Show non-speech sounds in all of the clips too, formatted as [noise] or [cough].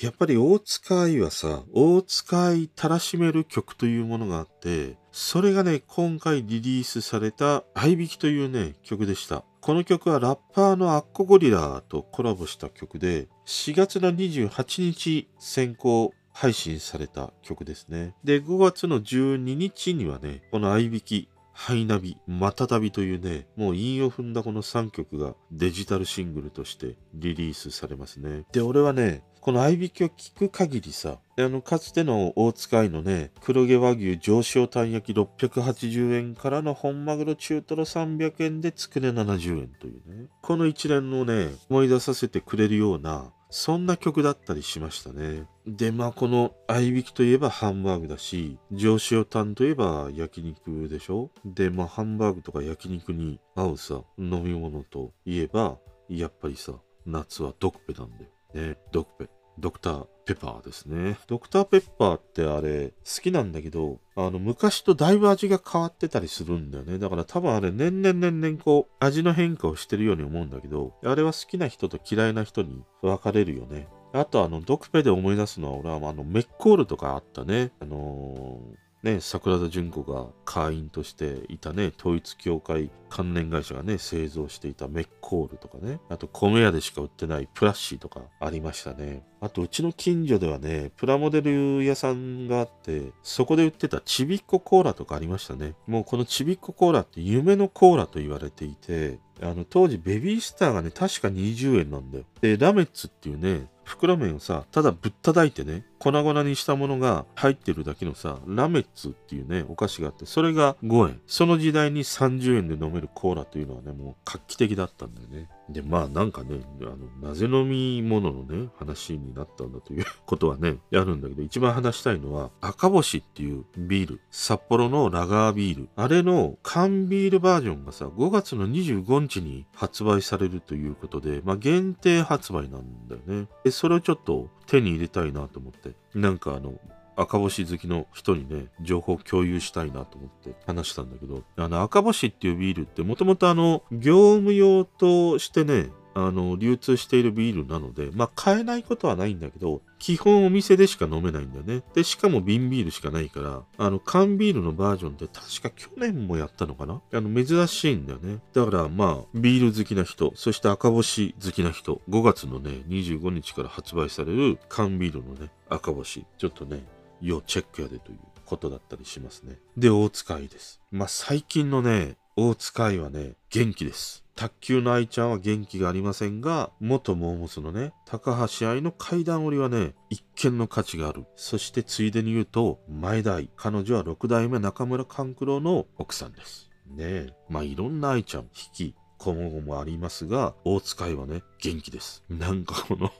やっぱり大塚愛はさ、大塚愛たらしめる曲というものがあって、それがね、今回リリースされた愛引きというね、曲でした。この曲はラッパーのアッコゴリラとコラボした曲で、4月の28日先行配信された曲ですね。で、5月の12日にはね、この愛引き、ハイナビ、またたびというね、もう韻を踏んだこの3曲がデジタルシングルとしてリリースされますね。で、俺はね、この合いびきを聞く限りさ、あの、かつての大塚愛のね、黒毛和牛上昇たん焼き680円からの本マグロ中トロ300円でつくね70円というね、この一連のね、思い出させてくれるような、そんな曲だったりしましたね。で、まあこの合いびきといえばハンバーグだし、上昇タンといえば焼肉でしょ？で、まあハンバーグとか焼肉に合うさ、飲み物といえば、やっぱりさ、夏はドクペなんだよ。ね、ドクペ。ドクターペッパーですね。ドクターペッパーってあれ好きなんだけど、あの昔とだいぶ味が変わってたりするんだよね。だから多分あれ年々年々こう味の変化をしてるように思うんだけど、あれは好きな人と嫌いな人に分かれるよね。あとあのドクペで思い出すのは俺はあのメッコールとかあったね。あのーね、桜田淳子が会員としていたね、統一教会関連会社がね、製造していたメッコールとかね、あと米屋でしか売ってないプラッシーとかありましたね。あとうちの近所ではね、プラモデル屋さんがあって、そこで売ってたちびっこコーラとかありましたね。もうこのちびっこコーラって夢のコーラと言われていて、あの当時ベビースターがね、確か20円なんだよ。で、ラメッツっていうね、袋麺をさ、ただぶったたいてね、粉々にしたものが入ってるだけのさ、ラメッツっていうね、お菓子があって、それが5円。その時代に30円で飲めるコーラというのはね、もう画期的だったんだよね。で、まあなんかね、あの、なぜ飲み物のね、話になったんだという [laughs] ことはね、やるんだけど、一番話したいのは、赤星っていうビール、札幌のラガービール、あれの缶ビールバージョンがさ、5月の25日に発売されるということで、まあ限定発売なんだよね。それをちょっと手に入れたいなと思って、なんかあの、赤星好きの人にね、情報共有したいなと思って話したんだけど、あの赤星っていうビールってもともとあの、業務用としてね、あの、流通しているビールなので、まあ、買えないことはないんだけど、基本お店でしか飲めないんだよね。で、しかも瓶ビールしかないから、あの、缶ビールのバージョンって確か去年もやったのかな？あの、珍しいんだよね。だから、まあ、ビール好きな人、そして赤星好きな人、5月のね、25日から発売される缶ビールのね、赤星、ちょっとね、要チェックやでということだったりしますね。で、大塚愛です。まあ、最近のね、大塚愛はね、元気です。卓球の愛ちゃんは元気がありませんが、元モーモスのね、高橋愛の階段折りはね、一見の価値がある。そしてついでに言うと、前代。彼女は六代目中村勘九郎の奥さんです。ねえ。まあ、いろんな愛ちゃん、引き、今後もありますが、大塚愛はね、元気です。なんかこの、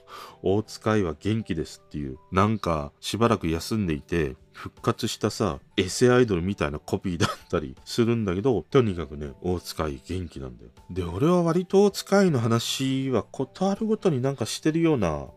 大塚愛は元気ですっていう、なんかしばらく休んでいて、復活したさ、エセアイドルみたいなコピーだったりするんだけど、とにかくね、大塚愛元気なんだよ。で、俺は割と大塚愛の話はことあるごとになんかしてるような、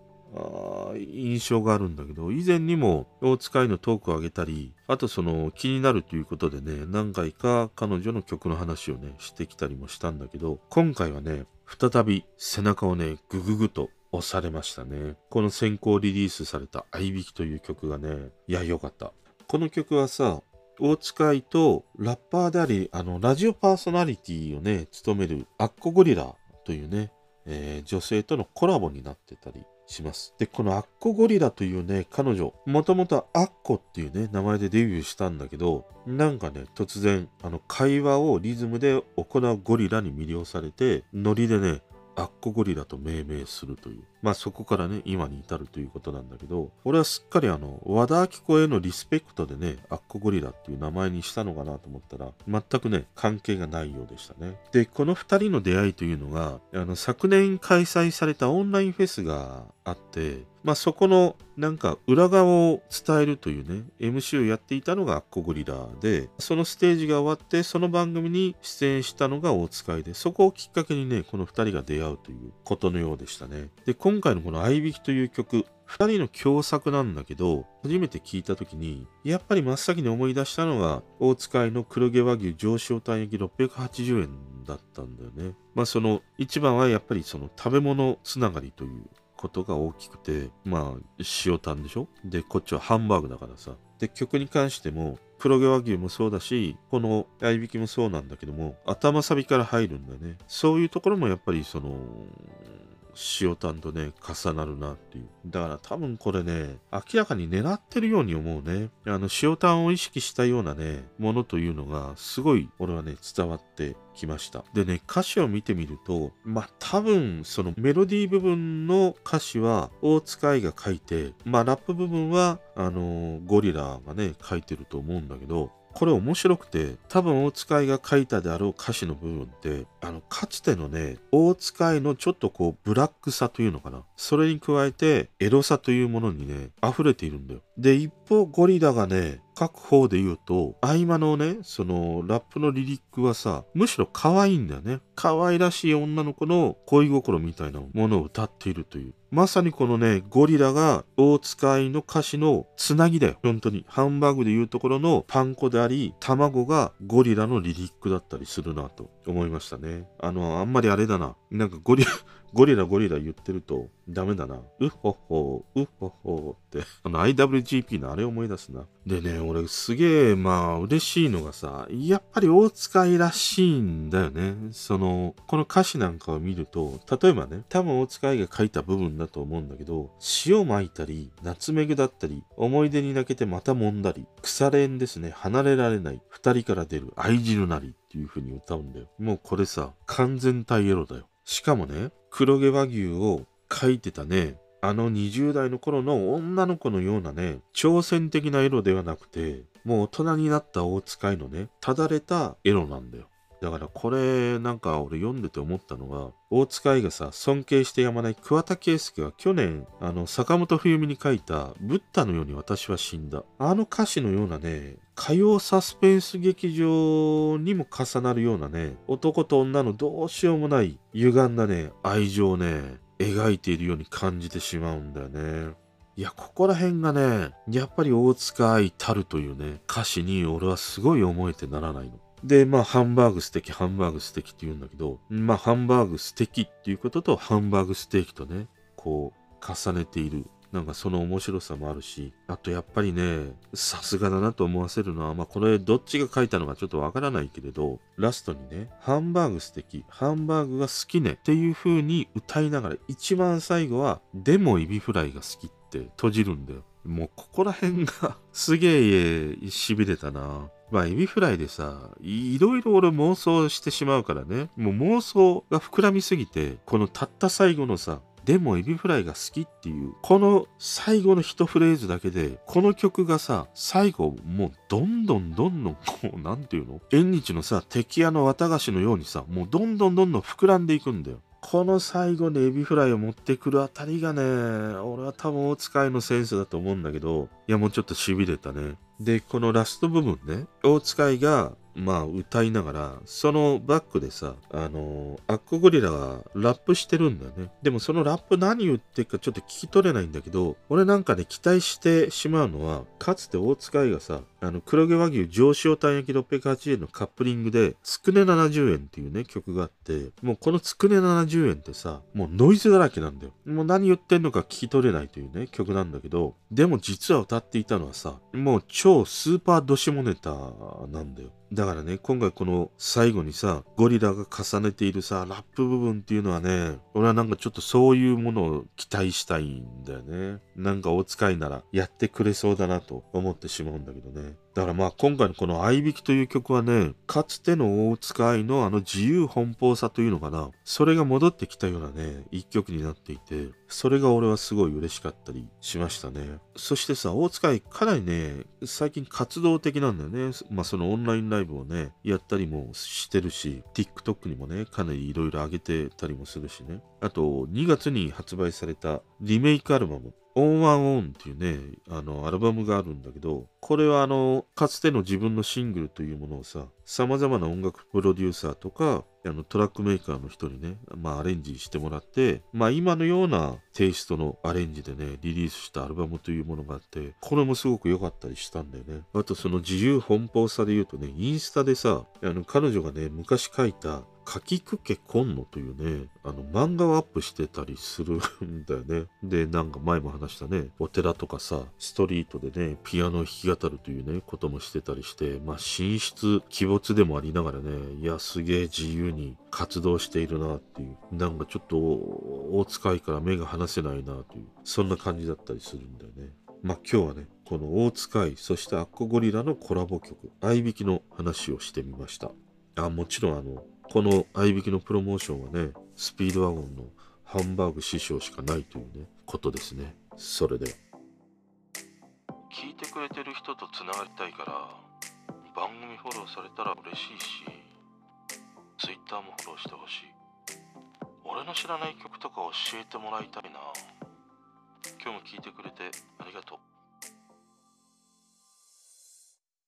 印象があるんだけど、以前にも大塚愛のトークを上げたり、あとその気になるということでね、何回か彼女の曲の話をね、してきたりもしたんだけど、今回はね、再び背中をね、ぐぐぐと押されましたね。この先行リリースされた愛引きという曲がね、いや、よかった。この曲はさ、大塚愛とラッパーであり、あの、ラジオパーソナリティをね、務めるアッコゴリラというね、えー女性とのコラボになってたりします。で、このアッコゴリラというね、彼女、もともとアッコっていうね、名前でデビューしたんだけど、なんかね、突然、あの、会話をリズムで行うゴリラに魅了されて、ノリでね、アッコゴリラと命名するという。まあそこからね、今に至るということなんだけど、俺はすっかりあの、和田アキ子へのリスペクトでね、アッコゴリラっていう名前にしたのかなと思ったら、全くね、関係がないようでしたね。で、この二人の出会いというのが、あの、昨年開催されたオンラインフェスがあって、まあそこのなんか裏側を伝えるというね、MC をやっていたのがアッコゴリラで、そのステージが終わって、その番組に出演したのが大塚いで、そこをきっかけにね、この二人が出会うということのようでしたね。で、今今回のこの合いびきという曲、二人の共作なんだけど、初めて聞いた時に、やっぱり真っ先に思い出したのが、大塚いの黒毛和牛上昇単焼680円だったんだよね。まあその一番はやっぱりその食べ物つながりということが大きくて、まあ、塩タンでしょ？で、こっちはハンバーグだからさ。で、曲に関しても、黒毛和牛もそうだし、この合いびきもそうなんだけども、頭サビから入るんだよね。そういうところもやっぱりその、塩タンとね、重なるなっていう。だから多分これね、明らかに狙ってるように思うね。あの、塩タンを意識したようなね、ものというのが、すごい、俺はね、伝わってきました。でね、歌詞を見てみると、まあ多分、そのメロディー部分の歌詞は、大塚愛が書いて、まあラップ部分は、あのーゴリラがね、書いてると思うんだけど、これ面白くて、多分大塚愛が書いたであろう歌詞の部分って、あの、かつてのね、大塚愛のちょっとこう、ブラックさというのかな。それに加えて、エロさというものにね、溢れているんだよ。で、一方、ゴリラがね、各方で言うと、合間のね、その、ラップのリリックはさ、むしろ可愛いんだよね。可愛らしい女の子の恋心みたいなものを歌っているという。まさにこのね、ゴリラが大塚愛の歌詞のつなぎだよ。本当に。ハンバーグで言うところのパン粉であり、卵がゴリラのリリックだったりするなと思いましたね。あの、あんまりあれだな。なんかゴリラ、[laughs] ゴリラゴリラ言ってるとダメだな。うっほっほ、うっほっほって、あの IWGP のあれ思い出すな。でね、俺すげえまあ嬉しいのがさ、やっぱり大塚愛らしいんだよね。その、のこの歌詞なんかを見ると、例えばね、多分大塚愛が書いた部分だと思うんだけど、塩撒いたり、ナツメグだったり、思い出に泣けてまた揉んだり、腐れ縁ですね、離れられない、二人から出る愛汁なりっていう風に歌うんだよ。もうこれさ、完全体エロだよ。しかもね、黒毛和牛を書いてたね、あの20代の頃の女の子のようなね、挑戦的なエロではなくて、もう大人になった大塚愛のね、ただれたエロなんだよ。だからこれなんか俺読んでて思ったのが、大塚愛がさ、尊敬してやまない桑田佳祐が去年、あの、坂本冬美に書いた、ブッダのように私は死んだ。あの歌詞のようなね、歌謡サスペンス劇場にも重なるようなね、男と女のどうしようもない歪んだね、愛情をね、描いているように感じてしまうんだよね。いや、ここら辺がね、やっぱり大塚愛たるというね、歌詞に俺はすごい思えてならないの。で、まあ、ハンバーグ素敵、ハンバーグ素敵って言うんだけど、まあ、ハンバーグ素敵っていうことと、ハンバーグステーキとね、こう、重ねている。なんかその面白さもあるし、あとやっぱりね、さすがだなと思わせるのは、まあこれどっちが書いたのかちょっとわからないけれど、ラストにね、ハンバーグ素敵、ハンバーグが好きねっていう風に歌いながら、一番最後は、でもエビフライが好きって閉じるんだよ。もうここら辺がすげえ痺れたな。まあエビフライでさ、いろいろ俺妄想してしまうからね。もう妄想が膨らみすぎて、このたった最後のさ、でもエビフライが好きっていう、この最後の一フレーズだけで、この曲がさ、最後もうどんどんどんどん、こう、なんていうの？縁日のさ、敵屋の綿菓子のようにさ、もうどんどんどんどん膨らんでいくんだよ。この最後にエビフライを持ってくるあたりがね、俺は多分大塚愛のセンスだと思うんだけど、いやもうちょっと痺れたね。で、このラスト部分ね、大使いが、まあ歌いながら、そのバックでさ、あのアッコゴリラがラップしてるんだよね。でもそのラップ何言ってるかちょっと聞き取れないんだけど、俺なんかね、期待してしまうのは、かつて大塚愛がさ、あの、黒毛和牛上昇単焼き680円のカップリングで、つくね70円っていうね、曲があって、もうこのつくね70円ってさ、もうノイズだらけなんだよ。もう何言ってんのか聞き取れないというね、曲なんだけど、でも実は歌っていたのはさ、もう超スーパードシモネタなんだよ。だからね、今回この最後にさ、ゴリラが重ねているさ、ラップ部分っていうのはね、俺はなんかちょっとそういうものを期待したいんだよね。なんかお使いならやってくれそうだなと思ってしまうんだけどね。だからまあ今回のこの「合いびき」という曲はねかつての大塚愛のあの自由奔放さというのかな。それが戻ってきたようなね一曲になっていてそれが俺はすごい嬉しかったりしましたね。そしてさ大塚愛かなりね最近活動的なんだよね。まあそのオンラインライブをねやったりもしてるし TikTok にもねかなりいろいろ上げてたりもするしね。あと2月に発売されたリメイクアルバム。オンワンオンっていうね、あの、アルバムがあるんだけど、これはあの、かつての自分のシングルというものをさ、様々な音楽プロデューサーとか、あの、トラックメーカーの人にね、まあアレンジしてもらって、まあ今のようなテイストのアレンジでね、リリースしたアルバムというものがあって、これもすごく良かったりしたんだよね。あとその自由奔放さで言うとね、インスタでさ、あの、彼女がね、昔書いた、かきくけこんのというね、あの漫画をアップしてたりするんだよね。で、なんか前も話したね、お寺とかさ、ストリートでね、ピアノを弾き語るというね、こともしてたりして、まあ神出鬼没でもありながらね、いや、すげえ自由に活動しているなっていう、なんかちょっと大使いから目が離せないなという、そんな感じだったりするんだよね。まあ今日はね、この大使い、そしてアッコゴリラのコラボ曲、合いきの話をしてみました。あ、もちろんあの、この合いびきのプロモーションはね、スピードワゴンのハンバーグ師匠しかないというね、ことですね。それでは。聞いてくれてる人とつながりたいから番組フォローされたら嬉しいし Twitter もフォローしてほしい俺の知らない曲とか教えてもらいたいな今日も聞いてくれてありがとう